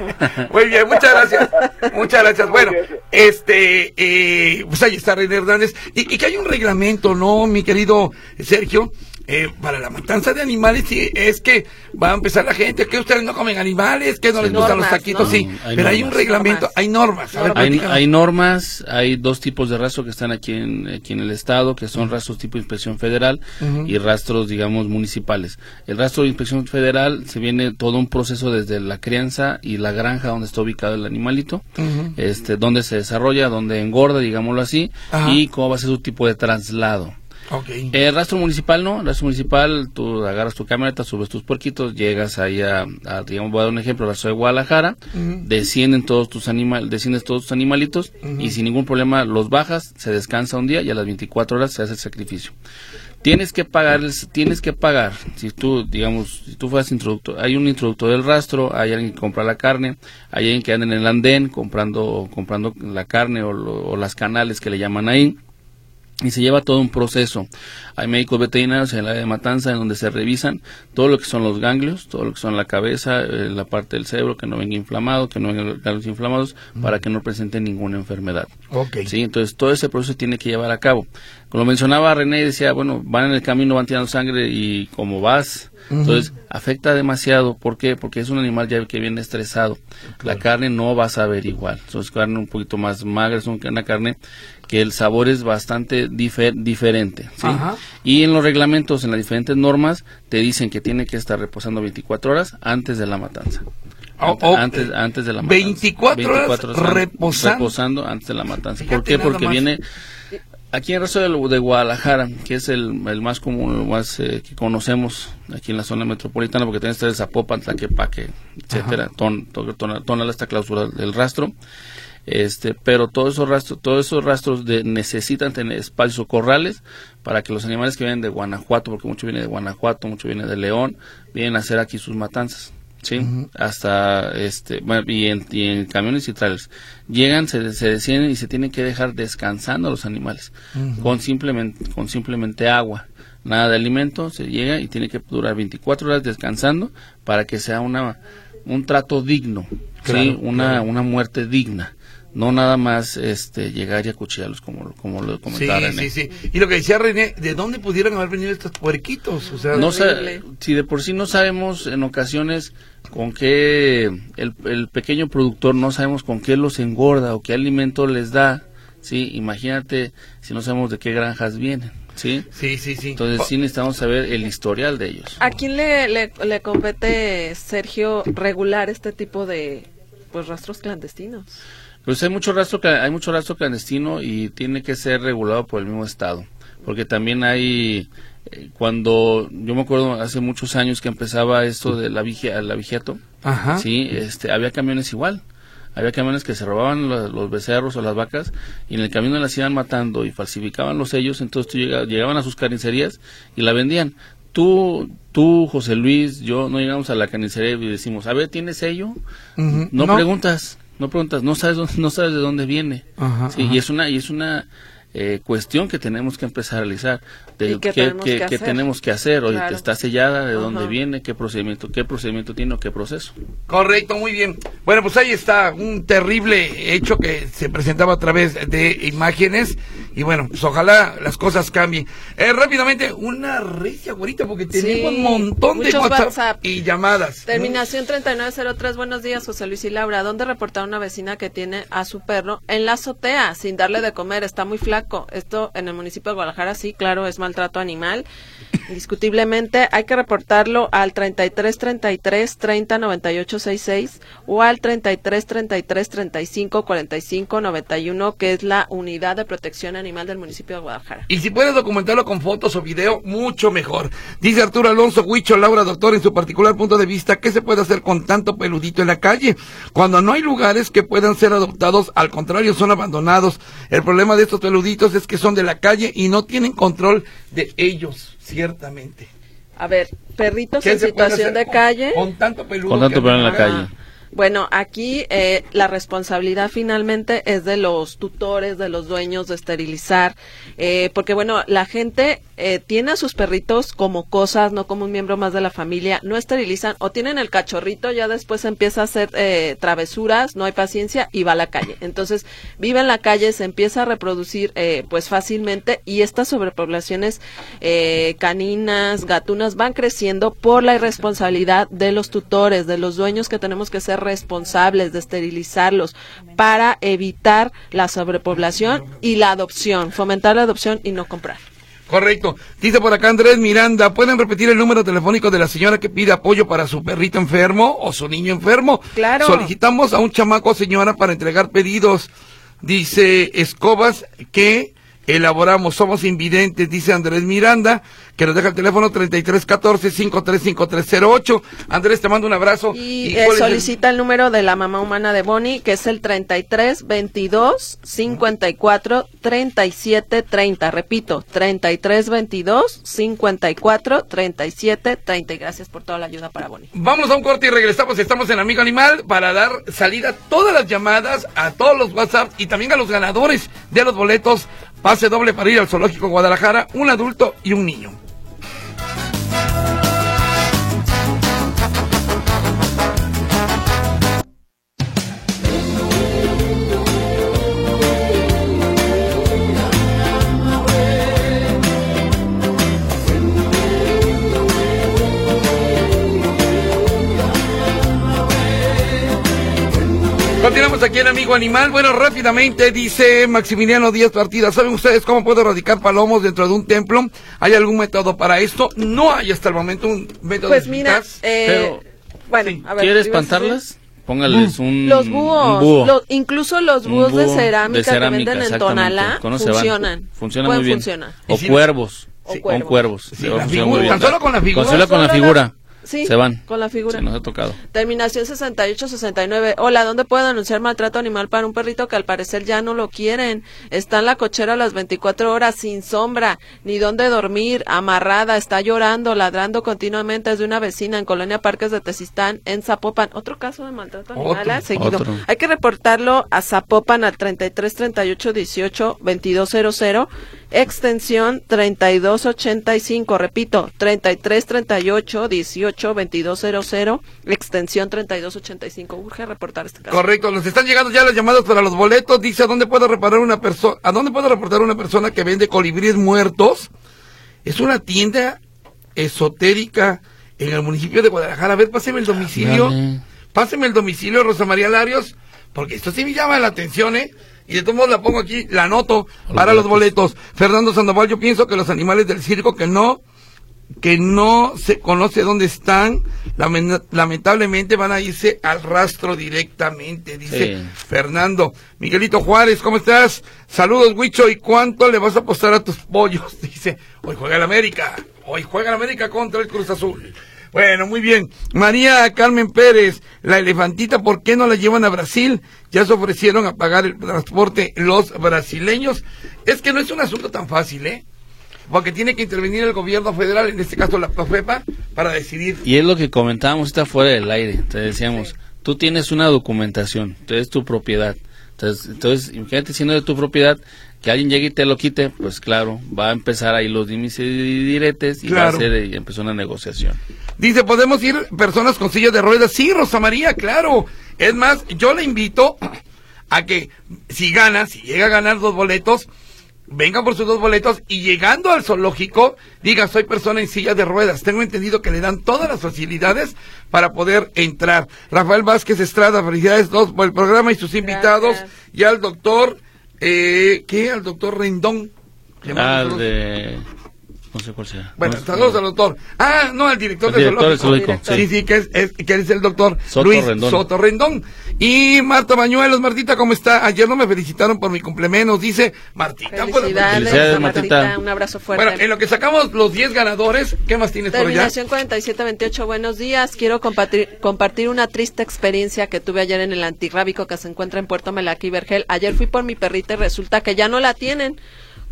Muy bien, muchas gracias. Muchas gracias. Bueno, este, eh, pues ahí está René Hernández. Y, y que hay un reglamento, ¿no, mi querido Sergio? Eh, para la matanza de animales, sí, es que va a empezar la gente, que ustedes no comen animales, que no les gustan los taquitos, ¿no? sí. Hay pero hay un reglamento, hay normas. Ver, Hay, hay normas, hay dos tipos de rastro que están aquí en, aquí en el estado, que son rastros tipo inspección federal y rastros, digamos, municipales. El rastro de inspección federal se viene todo un proceso desde la crianza y la granja donde está ubicado el animalito, este, donde se desarrolla, donde engorda, digámoslo así, Ajá. y cómo va a ser su tipo de traslado. Ok. El rastro municipal no, rastro municipal, tú agarras tu camioneta, subes tus puerquitos, llegas ahí a, a, digamos, voy a dar un ejemplo, rastro de Guadalajara, descienden todos tus animales, desciendes todos tus animalitos y sin ningún problema los bajas, se descansa un día y a las 24 horas se hace el sacrificio. Tienes que pagar, tienes que pagar, si tú, digamos, si tú fueras introductor, hay un introductor del rastro, hay alguien que compra la carne, hay alguien que anda en el andén comprando, comprando la carne o, lo- o las canales que le llaman ahí y se lleva todo un proceso. Hay médicos veterinarios en el área de matanza en donde se revisan todo lo que son los ganglios, todo lo que son la cabeza, eh, la parte del cerebro, que no venga inflamado, que no vengan ganglios inflamados, para que no presente ninguna enfermedad. Ok. Sí, entonces todo ese proceso tiene que llevar a cabo. Como mencionaba René, decía, bueno, van en el camino, van tirando sangre y como vas, entonces afecta demasiado. ¿Por qué? Porque es un animal ya que viene estresado. La carne no va a saber igual. Entonces carne un poquito más magra, es un- una carne que el sabor es bastante difer- diferente. ¿sí? Y en los reglamentos, en las diferentes normas, te dicen que tiene que estar reposando 24 horas antes de la matanza. Oh, Ante- oh, antes, antes de la matanza. 24 horas an- reposando. reposando antes de la matanza. Fíjate ¿Por qué? Porque más. viene aquí en el resto de, de Guadalajara, que es el, el más común, el más eh, que conocemos aquí en la zona metropolitana, porque tienes el Zapopan, Tlaquepaque, etcétera. Ton, ton, ton- Tonalá está clausura del rastro. Este, pero todos esos rastros, todos esos rastros de, necesitan tener espacios o corrales para que los animales que vienen de Guanajuato, porque mucho viene de Guanajuato, mucho viene de León, vienen a hacer aquí sus matanzas. ¿sí? Hasta, este, bueno, y en, y en camiones y trailers. Llegan, se, se descienden y se tienen que dejar descansando los animales con simplemente, con simplemente agua. Nada de alimento, se llega y tiene que durar 24 horas descansando para que sea una, un trato digno, ¿sí? Una, claro. una muerte digna. No nada más este llegar y acuchillarlos como, como lo Sí, comentaba René. sí, sí. Y lo que decía René, ¿de dónde pudieran haber venido estos puerquitos? O sea, No si de por sí no sabemos en ocasiones con qué el, el pequeño productor no sabemos con qué los engorda o qué alimento les da, sí, imagínate si no sabemos de qué granjas vienen, sí. sí, sí, sí. Entonces sí necesitamos saber el historial de ellos. ¿A quién le, le, le compete, Sergio, regular este tipo de pues rastros clandestinos? Pues hay mucho rastro hay mucho rastro clandestino y tiene que ser regulado por el mismo estado, porque también hay eh, cuando yo me acuerdo hace muchos años que empezaba esto de la vigia, la vigiato, Ajá. sí, este había camiones igual. Había camiones que se robaban lo- los, becerros o las vacas y en el camino las iban matando y falsificaban los sellos, entonces tú llega- llegaban a sus carnicerías y la vendían. Tú, tú, José Luis, yo no llegamos a la carnicería y decimos, a ver, ¿tiene sello? No, preguntas, no preguntas, no sabes, dónde- no sabes de dónde viene. Ajá, Sí, ajá. y es una, y es una, eh, cuestión que tenemos que empezar a realizar. De ¿Y qué qué, tenemos qué- que qué hacer? tenemos que hacer, oye, Claro. está sellada, de dónde Ajá. viene, qué procedimiento, qué procedimiento tiene o qué proceso. Correcto, muy bien. Bueno, pues ahí está un terrible hecho que se presentaba a través de imágenes y bueno, pues ojalá las cosas cambien. Eh, rápidamente, una recia, güerita, porque tenemos Sí, un montón de WhatsApp, WhatsApp. y llamadas. Terminación 3903, buenos días, José Luis y Laura. ¿Dónde reportar a una vecina que tiene a su perro en la azotea sin darle de comer? Está muy flaco. Esto en el municipio de Guadalajara, sí, claro, es maltrato animal. Indiscutiblemente hay que reportarlo al 3333 30 98 66 o al 3333 35 45 91, que es la unidad de protección animal del municipio de Guadalajara. Y si puedes documentarlo con fotos o video, mucho mejor. Dice Arturo Alonso Huicho, Laura, doctor, en su particular punto de vista, ¿qué se puede hacer con tanto peludito en la calle? Cuando no hay lugares que puedan ser adoptados, al contrario, son abandonados. El problema de estos peluditos es que son de la calle y no tienen control de ellos, ciertamente. A ver, perritos ¿Qué en situación de calle. Con tanto peludo. Con tanto peludo en la calle. Bueno, aquí eh, la responsabilidad finalmente es de los tutores, de los dueños de esterilizar, eh, porque bueno, la gente eh, tiene a sus perritos como cosas, no como un miembro más de la familia, no esterilizan o tienen el cachorrito, ya después empieza a hacer eh, travesuras, no hay paciencia y va a la calle. Entonces vive en la calle, se empieza a reproducir eh, pues fácilmente y estas sobrepoblaciones eh, caninas, gatunas van creciendo por la irresponsabilidad de los tutores, de los dueños que tenemos que ser responsables de esterilizarlos para evitar la sobrepoblación y la adopción, fomentar la adopción y no comprar. Correcto. Dice por acá Andrés Miranda, ¿pueden repetir el número telefónico de la señora que pide apoyo para su perrito enfermo o su niño enfermo? Claro. Solicitamos a un chamaco señora para entregar pedidos. Dice Escobas que elaboramos, somos invidentes, dice Andrés Miranda, que nos deja el teléfono 3314-535308. Andrés, te mando un abrazo. Y, ¿Y eh, el- solicita el... número de la mamá humana de Bonnie, que es el 33 22 54 37 30. Repito, 33 22 54 37 30. Y gracias por toda la ayuda para Bonnie. Vamos a un corte y regresamos. Estamos en Amigo Animal para dar salida a todas las llamadas, a todos los WhatsApp y también a los ganadores de los boletos. Pase doble para ir al Zoológico Guadalajara, un adulto y un niño. Continuamos aquí en Amigo Animal. Bueno, rápidamente dice Maximiliano Díaz Partida. ¿Saben ustedes cómo puedo erradicar palomos dentro de un templo? ¿Hay algún método para esto? No hay hasta el momento un método Pues mira, eh, Pero, bueno, sí. a ver, ¿Quieres espantarlas? Póngales un, Los búhos, un búho. los- incluso los búhos de cerámica, de cerámica, que venden en. Tonalá funcionan. Funciona Pueden muy bien. funcionar. O si- cuervos. O. Con cuervos. cuervos. Sí, Se la funciona figura, muy bien. tan solo con la figura. Con solo con la- figura. Sí, Se van. con la figura. Se nos ha tocado. Terminación 6869. Hola, ¿dónde puedo denunciar maltrato animal para un perrito que al parecer ya no lo quieren? Está en la cochera a las 24 horas sin sombra, ni dónde dormir, amarrada, está llorando, ladrando continuamente. Es de una vecina en Colonia Parques de Tezistán, en Zapopan. Otro caso de maltrato animal Otro, ¿eh? seguido. otro. Hay que reportarlo a Zapopan al 33 38 18 2200, extensión 3285. Repito, 33 38 18 2200, extensión 3285. Urge reportar este caso. Correcto, nos están llegando ya las llamadas para los boletos. Dice, ¿a dónde puedo reparar una persona? ¿A dónde puedo reportar una persona que vende colibríes muertos? Es una tienda esotérica en el municipio de Guadalajara. A ver, páseme el domicilio. Dale. Páseme el domicilio, Rosa María Larios, porque esto sí me llama la atención, ¿eh? Y de todos modos la pongo aquí, la anoto para los boletos. Fernando Sandoval, yo pienso que los animales del circo que no que no se conoce dónde están, lamen- lamentablemente van a irse al rastro directamente, dice Sí. Fernando. Miguelito Juárez, ¿cómo estás? Saludos, Huicho, ¿y cuánto le vas a apostar a tus pollos? Dice, hoy juega el América, hoy juega el América contra el Cruz Azul. Bueno, muy bien. María Carmen Pérez, la elefantita, ¿por qué no la llevan a Brasil? Ya se ofrecieron a pagar el transporte los brasileños. Es que no es un asunto tan fácil, ¿eh? Porque tiene que intervenir el gobierno federal, en este caso la PROFEPA, para decidir. Y es lo que comentábamos está fuera del aire. Te decíamos, tú tienes una documentación, entonces es tu propiedad. Entonces, entonces, imagínate siendo de tu propiedad que alguien llegue y te lo quite, pues claro, va a empezar ahí los dimes y diretes y va a ser y empezó una negociación. Dice, ¿podemos ir personas con sillas de ruedas? Sí, Rosa María, claro. Es más, yo le invito a que si gana, si llega a ganar dos boletos, venga por sus dos boletos y llegando al zoológico, diga, soy persona en silla de ruedas. Tengo entendido que le dan todas las facilidades para poder entrar. Rafael Vázquez Estrada, felicidades dos por el programa y sus invitados. Gracias. Y al doctor, eh, ¿qué? Al doctor Rendón. Ah, de... No sé cuál sea. Bueno, No, saludos no. al doctor. Ah, no, al director, El director del zoológico. zoológico, Sí, sí. que es, es- que es el doctor Soto Luis Rendón. Soto Rendón. Y Marta Bañuelos, Martita, ¿cómo está? Ayer no me felicitaron por mi cumpleaños, dice Martita. Bueno, pues, Felicidades, Felicidades, Martita. Martita. Un abrazo fuerte. bueno, en lo que sacamos los 10 ganadores, ¿qué más tienes por allá? Terminación 4728, buenos días. Quiero compartir, compartir una triste experiencia que tuve ayer en el antirrábico que se encuentra en Puerto Melaquí, Vergel. Ayer fui por mi perrita y resulta que ya no la tienen.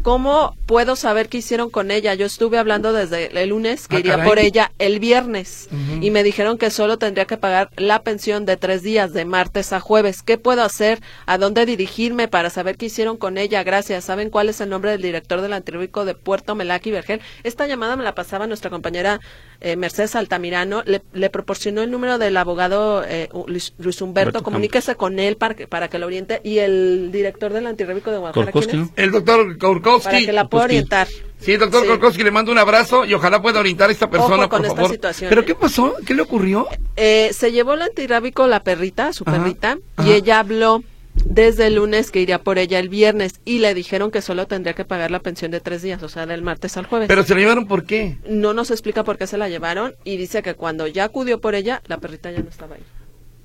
¿Cómo puedo saber qué hicieron con ella? Yo estuve hablando desde el lunes que Ah, iría caray. por ella el viernes y me dijeron que solo tendría que pagar la pensión de tres días, de martes a jueves. ¿Qué puedo hacer? ¿A dónde dirigirme para saber qué hicieron con ella? Gracias. ¿Saben cuál es el nombre del director del antirrábico de Puerto Melaquí, Vergel? Esta llamada me la pasaba nuestra compañera eh, Mercedes Altamirano. Le, le proporcionó el número del abogado eh, Luis, Luis Humberto. Humberto Comuníquese con él para que, para que lo oriente. Y el director del antirrábico de Guadalajara. El doctor Korkowski. Para que la pueda orientar. Sí, doctor Sí. Korkowski, le mando un abrazo y ojalá pueda orientar a esta persona, Ojo con por esta favor. situación, ¿Pero ¿eh? qué pasó? ¿Qué le ocurrió? Eh, se llevó el antirrábico la perrita, su Ajá, perrita, ajá. y ella habló desde el lunes que iría por ella el viernes y le dijeron que solo tendría que pagar la pensión de tres días, o sea, del martes al jueves. Pero se lo llevaron por qué? no nos explica por qué se la llevaron y dice que cuando ya acudió por ella, la perrita ya no estaba ahí.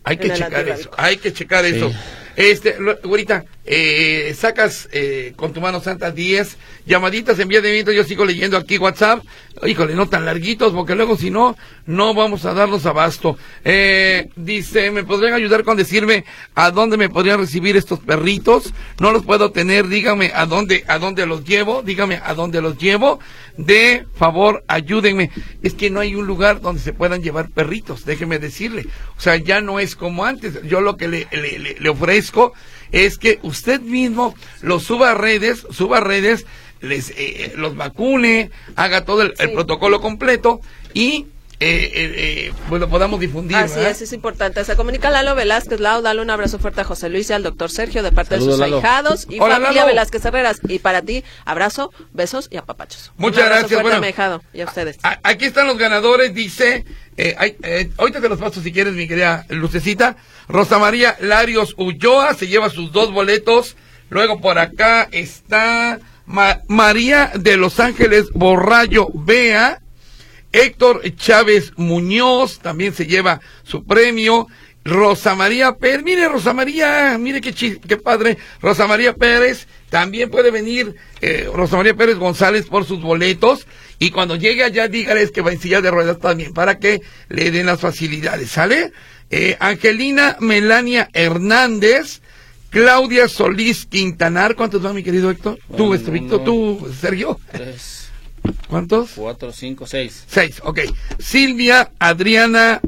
Hay que checar eso, hay que checar eso. Este, lo- güerita, eh, sacas eh, con tu mano santa 10 llamaditas en vía de viento, yo sigo leyendo aquí WhatsApp, híjole, no tan larguitos, porque luego si no, no vamos a darnos abasto. Eh, dice, ¿me podrían ayudar con decirme a dónde me podrían recibir estos perritos? No los puedo tener, dígame a dónde, a dónde los llevo, dígame a dónde los llevo. De favor, ayúdenme. Es que no hay un lugar donde se puedan llevar perritos, déjeme decirle. O sea, ya no es como antes. Yo lo que le, le- le- le ofrezco es que usted mismo los suba a redes, suba a redes, les eh, los vacune, haga todo el, el protocolo completo y eh, eh, eh, pues lo podamos difundir. Así ¿verdad? es, es importante. Se comunica Lalo Velázquez. Lau, dale un abrazo fuerte a José Luis y al doctor Sergio de parte Saludos, de sus Lalo. ahijados y Hola, familia Lalo. Velázquez Herreras. Y para ti, abrazo, besos y apapachos. Muchas Un gracias, fuerte bueno. a mi ahijado y a ustedes. A- Aquí están los ganadores, dice, eh, ay, eh, ahorita te los paso si quieres, mi querida Lucecita. Rosa María Larios Ulloa se lleva sus dos boletos. Luego por acá está Ma- María de Los Ángeles Borrayo Bea. Héctor Chávez Muñoz también se lleva su premio. Rosa María Pérez, mire Rosa María, mire qué, chi- qué padre. Rosa María Pérez también puede venir, eh, Rosa María Pérez González por sus boletos. Y cuando llegue allá, dígales que va en silla de ruedas también para que le den las facilidades, ¿sale? Eh, Angelina Melania Hernández, Claudia Solís Quintanar, ¿cuántos van, mi querido Héctor? Tú, Van este Víctor, tú, Sergio, Tres, ¿cuántos? cuatro, cinco, seis. Seis, ok. Silvia Adriana,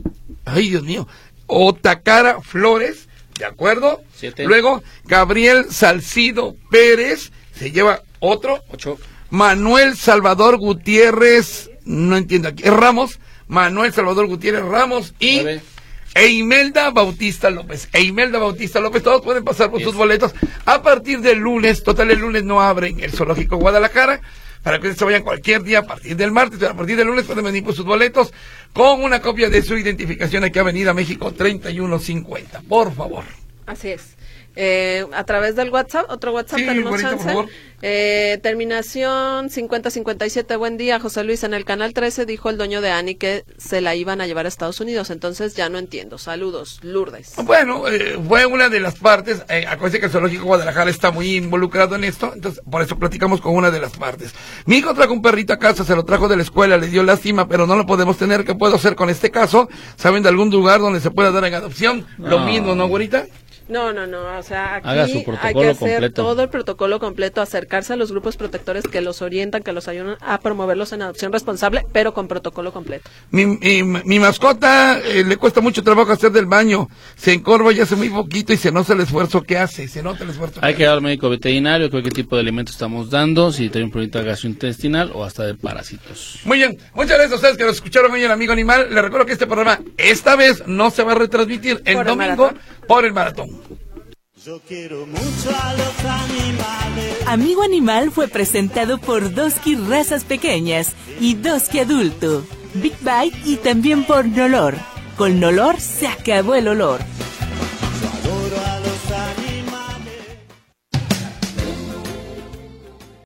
ay Dios mío, Otacara Flores, ¿de acuerdo? Siete. Luego, Gabriel Salcido Pérez, se lleva otro. Ocho. Manuel Salvador Gutiérrez, no entiendo aquí, Ramos, Manuel Salvador Gutiérrez Ramos y Nueve. e Imelda Bautista López. E Imelda Bautista López, todos pueden pasar por sus boletos a partir del lunes. Total, el lunes no abren el Zoológico Guadalajara. Para que ustedes se vayan cualquier día a partir del martes, a partir del lunes pueden venir por sus boletos con una copia de su identificación aquí a Avenida México 3150. Por favor. Así es. Eh, a través del WhatsApp, otro WhatsApp Sí, tenemos bonito, por chance. favor. Eh, terminación 5057, buen día, José Luis. En el canal 13 dijo el dueño de Ani que se la iban a llevar a Estados Unidos, entonces ya no entiendo. Saludos, Lourdes. Bueno, eh, fue una de las partes. Eh, acuérdense que el Zoológico Guadalajara está muy involucrado en esto, entonces por eso platicamos con una de las partes. Mi hijo trajo un perrito a casa, se lo trajo de la escuela, le dio lástima, pero no lo podemos tener. ¿Qué puedo hacer con este caso? ¿Saben de algún lugar donde se pueda dar en adopción? Lo mismo, ¿no, güerita? No, no, no, o sea, aquí Haga su hay que hacer completo. todo el protocolo completo, acercarse a los grupos protectores que los orientan, que los ayudan a promoverlos en adopción responsable, pero con protocolo completo. Mi, mi, mi mascota eh, le cuesta mucho trabajo hacer del baño. Se encorva y hace muy poquito y se nota el esfuerzo que hace. Se nota el esfuerzo Hay que que ir al médico veterinario, qué tipo de alimento estamos dando, si tiene un problema gastrointestinal o hasta de parásitos. Muy bien, muchas gracias a ustedes que nos escucharon hoy en Amigo Animal. Les recuerdo que este programa esta vez no se va a retransmitir el Por domingo. Por el maratón. Yo quiero mucho a los animales. Amigo Animal fue presentado por Doski Razas Pequeñas y Doski Adulto, Big Bite y también por Nolor. Con Nolor se acabó el olor.